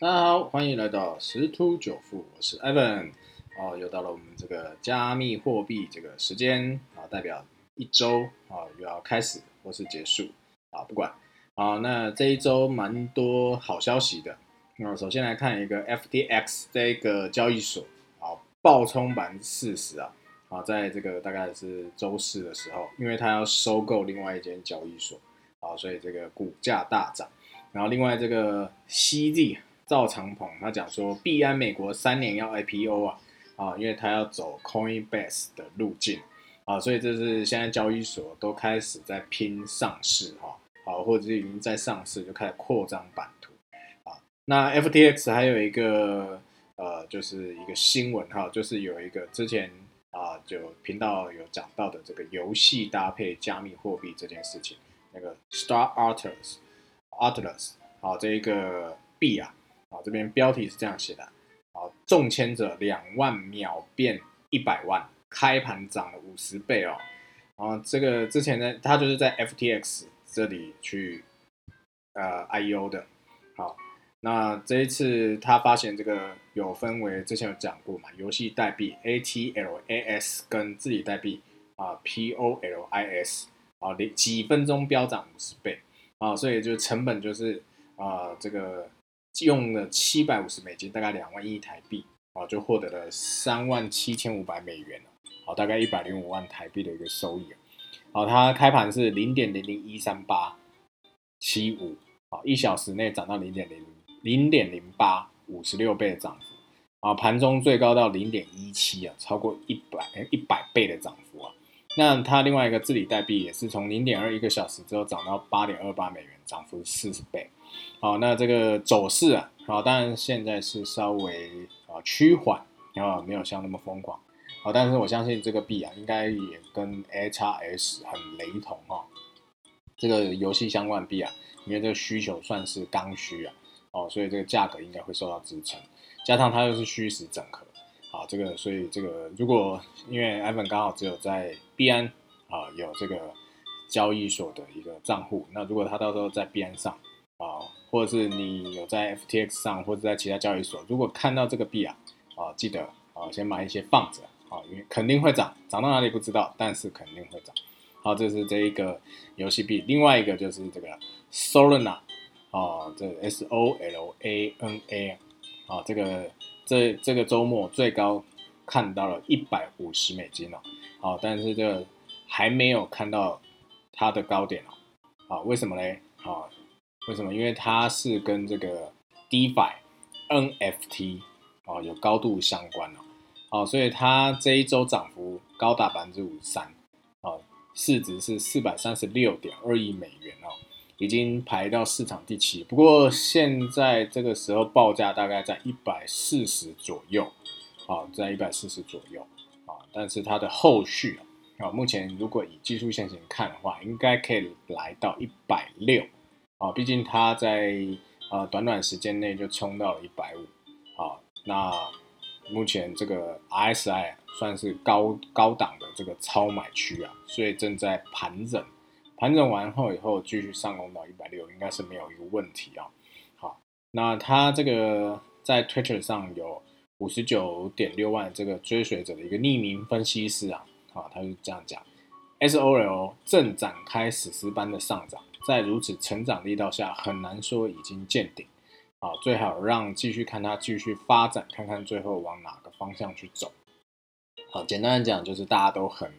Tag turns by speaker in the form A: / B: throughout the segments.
A: 大家好，欢迎来到十突九富，我是 Evan。哦，又到了我们这个加密货币这个时间啊，代表一周啊又要开始或是结束啊，不管啊。那这一周蛮多好消息的。那首先来看一个 FTX 这个交易所啊，爆冲百分之四十啊啊，在这个大概是周四的时候，因为它要收购另外一间交易所啊，所以这个股价大涨。然后另外这个 CZ 赵长鹏他讲说，币安美国三年要 IPO 啊。啊，因为他要走 Coinbase 的路径啊，所以这是现在交易所都开始在拼上市哈，好，或者是已经在上市就开始扩张版图啊。那 FTX 还有一个呃，就是一个新闻哈，就是有一个之前啊，就频道有讲到的这个游戏搭配加密货币这件事情，那个 Star Atlas Atlas 好，这一个币啊，啊这边标题是这样写的。啊中签者两万秒变一百万，开盘涨了五十倍哦。然后这个之前呢，他就是在 FTX 这里去呃 IEO 的。好，那这一次他发现这个有分为之前有讲过嘛，游戏代币 ATLAS 跟自己代币啊 POLIS 啊，几分钟飙涨五十倍啊，所以就成本就是啊这个。用了七百五十美金，大概两万一台币啊，就获得了三万七千五百美元好，大概一百零五万台币的一个收益好，它开盘是零点零零一三八七五，好，一小时内涨到零点零零点零八，五十六倍的涨幅啊，盘中最高到零点一七啊，超过一百一百倍的涨幅啊。那它另外一个治理代币也是从零点二一个小时之后涨到八点二八美元，涨幅四十倍。好，那这个走势啊，好，当然现在是稍微啊趋缓，啊，没有像那么疯狂，啊，但是我相信这个币啊，应该也跟 HRS 很雷同哈，这个游戏相关币啊，因为这个需求算是刚需啊，哦，所以这个价格应该会受到支撑，加上它又是虚实整合，好，这个所以这个如果因为 Evan 刚好只有在币安啊有这个交易所的一个账户，那如果他到时候在币安上。或者是你有在 FTX 上，或者在其他交易所，如果看到这个币啊，啊，记得啊，先买一些放着啊，因为肯定会涨，涨到哪里不知道，但是肯定会涨。好，这是这一个游戏币，另外一个就是这个 Solana，啊，这 S O L A N A，啊，这个这这个周末最高看到了一百五十美金哦，好，但是这还没有看到它的高点哦，啊，为什么嘞？啊？为什么？因为它是跟这个 DeFi NFT 啊有高度相关哦，哦，所以它这一周涨幅高达百分之五十三，哦，市值是四百三十六点二亿美元哦，已经排到市场第七。不过现在这个时候报价大概在一百四十左右，啊，在一百四十左右啊，但是它的后续啊，目前如果以技术线型看的话，应该可以来到一百六。啊，毕竟它在呃短短时间内就冲到了一百五，好，那目前这个 RSI 算是高高档的这个超买区啊，所以正在盘整，盘整完后以后继续上攻到一百六，应该是没有一个问题啊。好，那它这个在 Twitter 上有五十九点六万这个追随者的一个匿名分析师啊，啊，他是这样讲，SOL 正展开史诗般的上涨。在如此成长力道下，很难说已经见顶，啊，最好让继续看它继续发展，看看最后往哪个方向去走。好，简单的讲就是大家都很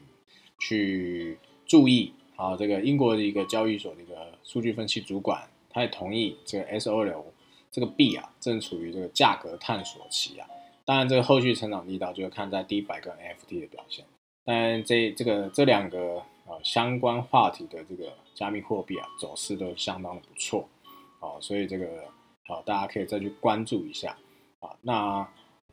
A: 去注意，啊，这个英国的一个交易所的一个数据分析主管，他也同意这个 SOL 这个币啊，正处于这个价格探索期啊。当然，这个后续成长力道就要看在 DeFi 跟 FT 的表现。当然，这这个这两个。啊，相关话题的这个加密货币啊，走势都相当的不错，啊，所以这个好，大家可以再去关注一下啊。那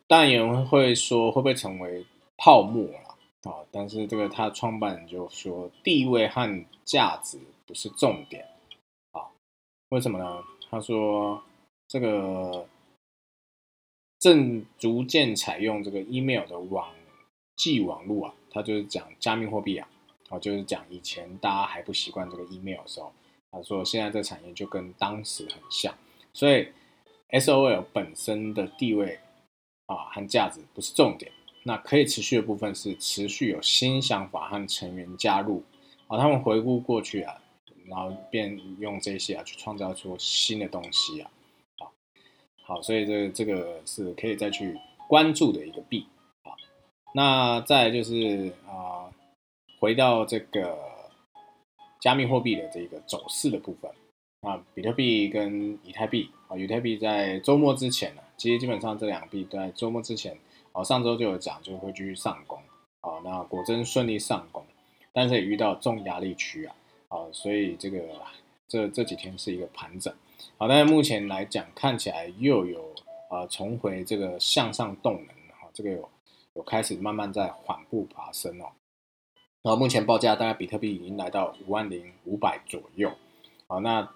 A: 当然有人会说会不会成为泡沫了啊？但是这个他创办人就说地位和价值不是重点啊。为什么呢？他说这个正逐渐采用这个 email 的网际网络啊，他就是讲加密货币啊。哦，就是讲以前大家还不习惯这个 email 的时候，他说现在这产业就跟当时很像，所以 SOL 本身的地位啊和价值不是重点，那可以持续的部分是持续有新想法和成员加入啊，他们回顾过去啊，然后便用这些啊去创造出新的东西啊，好，好，所以这这个是可以再去关注的一个币啊。那再就是啊，回到这个加密货币的这个走势的部分。啊，比特币跟以太币啊，以太币在周末之前呢，其实基本上这两币在周末之前，啊，上周就有讲就会继续上攻，啊，那果真顺利上攻，但是也遇到重压力区啊，啊，所以这个这这几天是一个盘整，好，但是目前来讲看起来又有啊重回这个向上动能，哈，这个有有开始慢慢在缓步爬升哦，然后目前报价大概比特币已经来到五万零五百左右，好，那。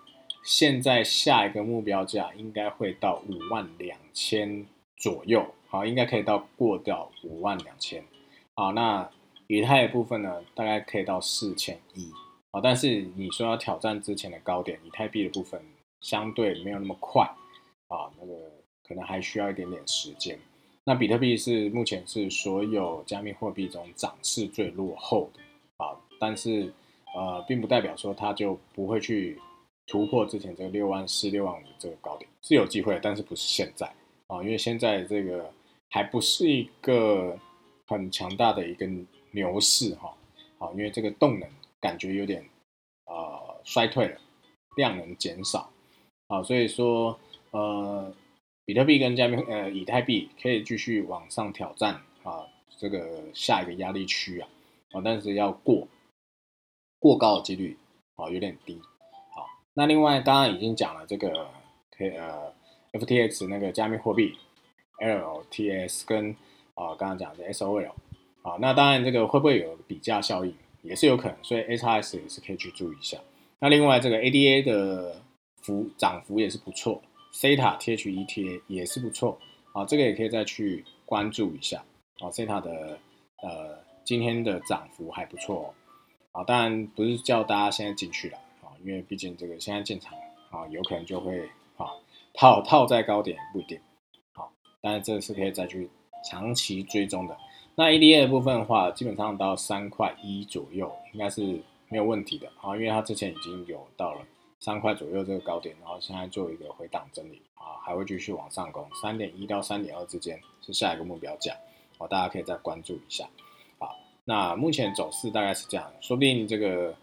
A: 现在下一个目标价应该会到五万两千左右，好，应该可以到过掉五万两千，好，那以太的部分呢，大概可以到四千一，好，但是你说要挑战之前的高点，以太币的部分相对没有那么快，啊，那个可能还需要一点点时间。那比特币是目前是所有加密货币中涨势最落后的，啊，但是呃，并不代表说它就不会去。突破之前这个六万四、六万五这个高点是有机会，但是不是现在啊？因为现在这个还不是一个很强大的一个牛市哈。好，因为这个动能感觉有点呃衰退了，量能减少啊，所以说呃，比特币跟加密呃以太币可以继续往上挑战啊，这个下一个压力区啊啊，但是要过过高的几率啊有点低。好那另外，刚刚已经讲了这个，可呃，FTX 那个加密货币 LTS 跟啊刚刚讲的 SOL 啊，那当然这个会不会有比价效应，也是有可能，所以 HRS 也是可以去注意一下。那另外这个 ADA 的幅涨幅也是不错，Theta THETA 也是不错啊，这个也可以再去关注一下啊，Theta 的呃今天的涨幅还不错，啊，当然不是叫大家现在进去了啊。因为毕竟这个现在进场啊，有可能就会啊套套在高点不一定好，但是这是可以再去长期追踪的。那 EDA 的部分的话，基本上到三块一左右应该是没有问题的啊，因为它之前已经有到了三块左右这个高点，然后现在做一个回档整理啊，还会继续往上攻，三点一到三点二之间是下一个目标价哦，大家可以再关注一下好。那目前走势大概是这样，说不定这个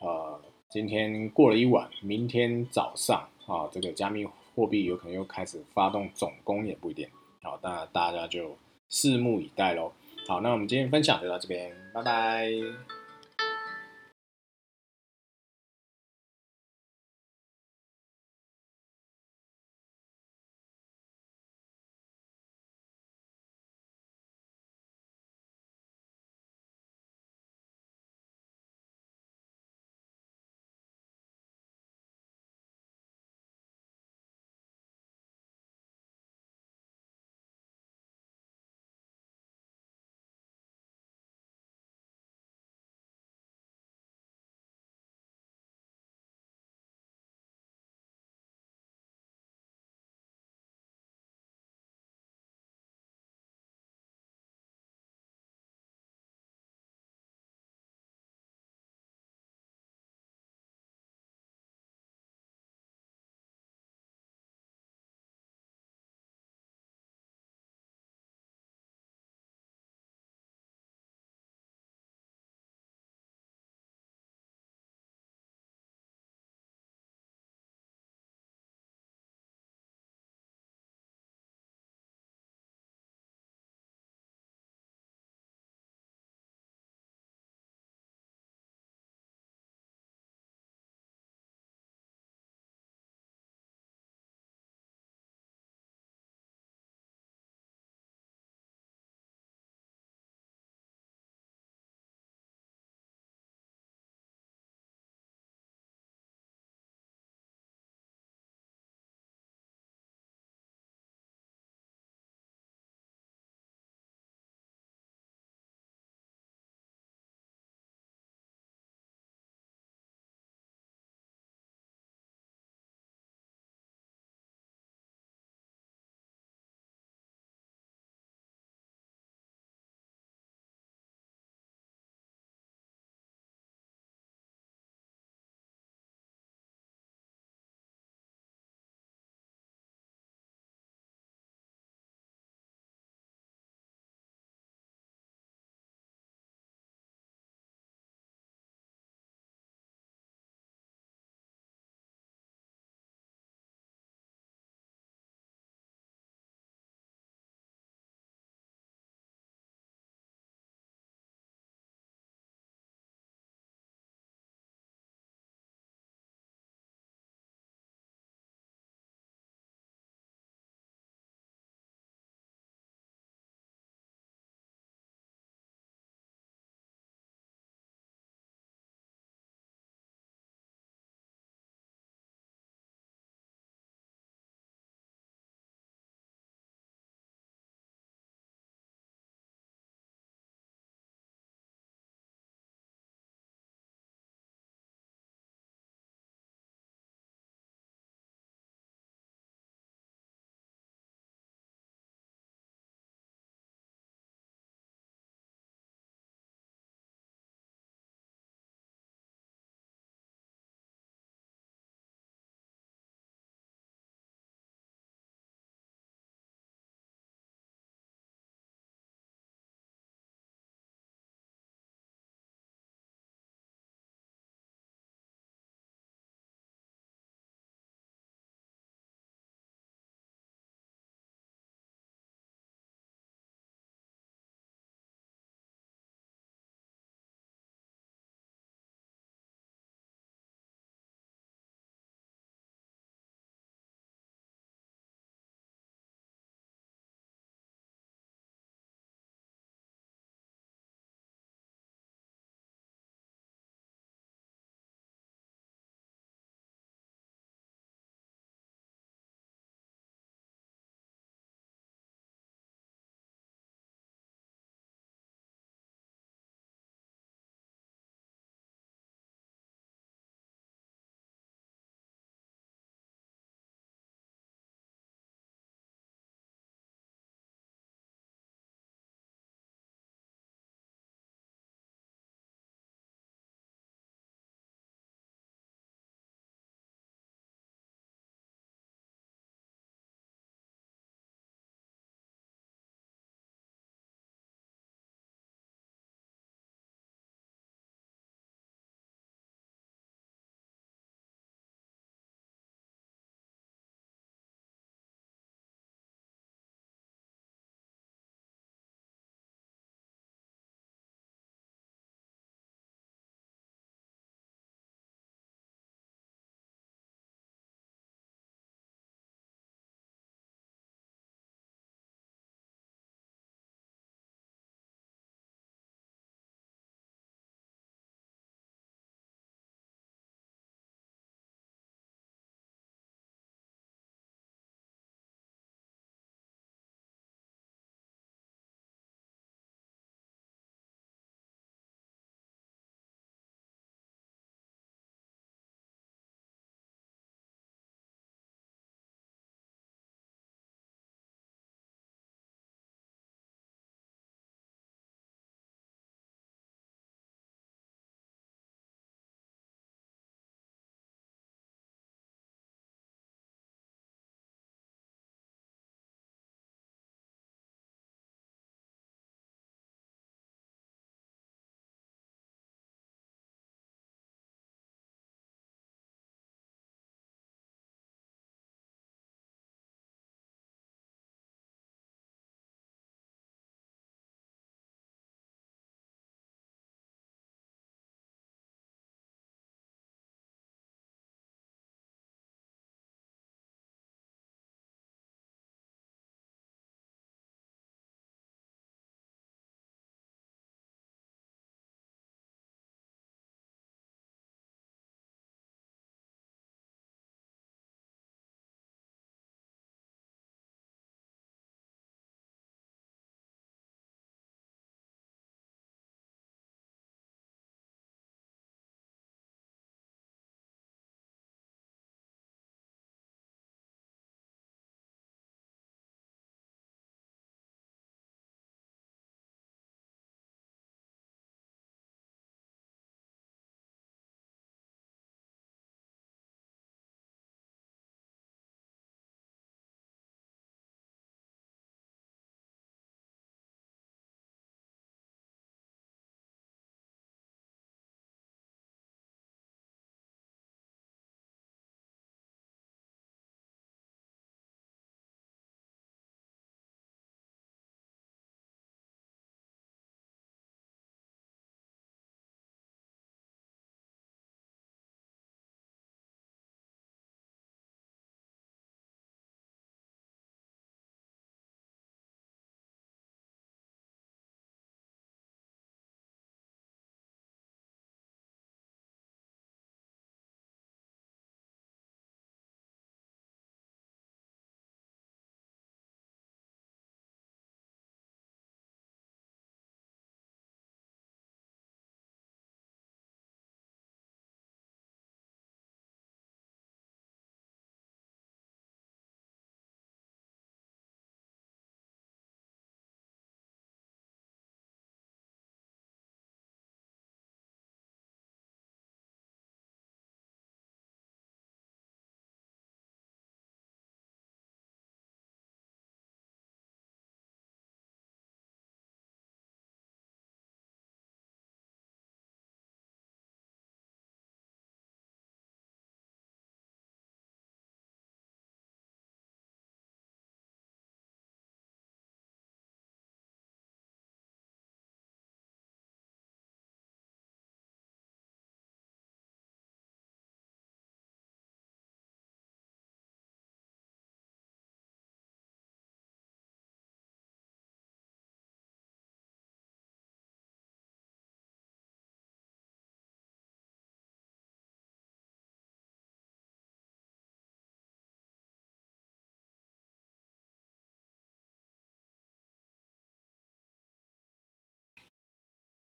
A: 呃。今天过了一晚，明天早上啊，这个加密货币有可能又开始发动总攻，也不一定。好，那大家就拭目以待喽。好，那我们今天分享就到这边，拜拜。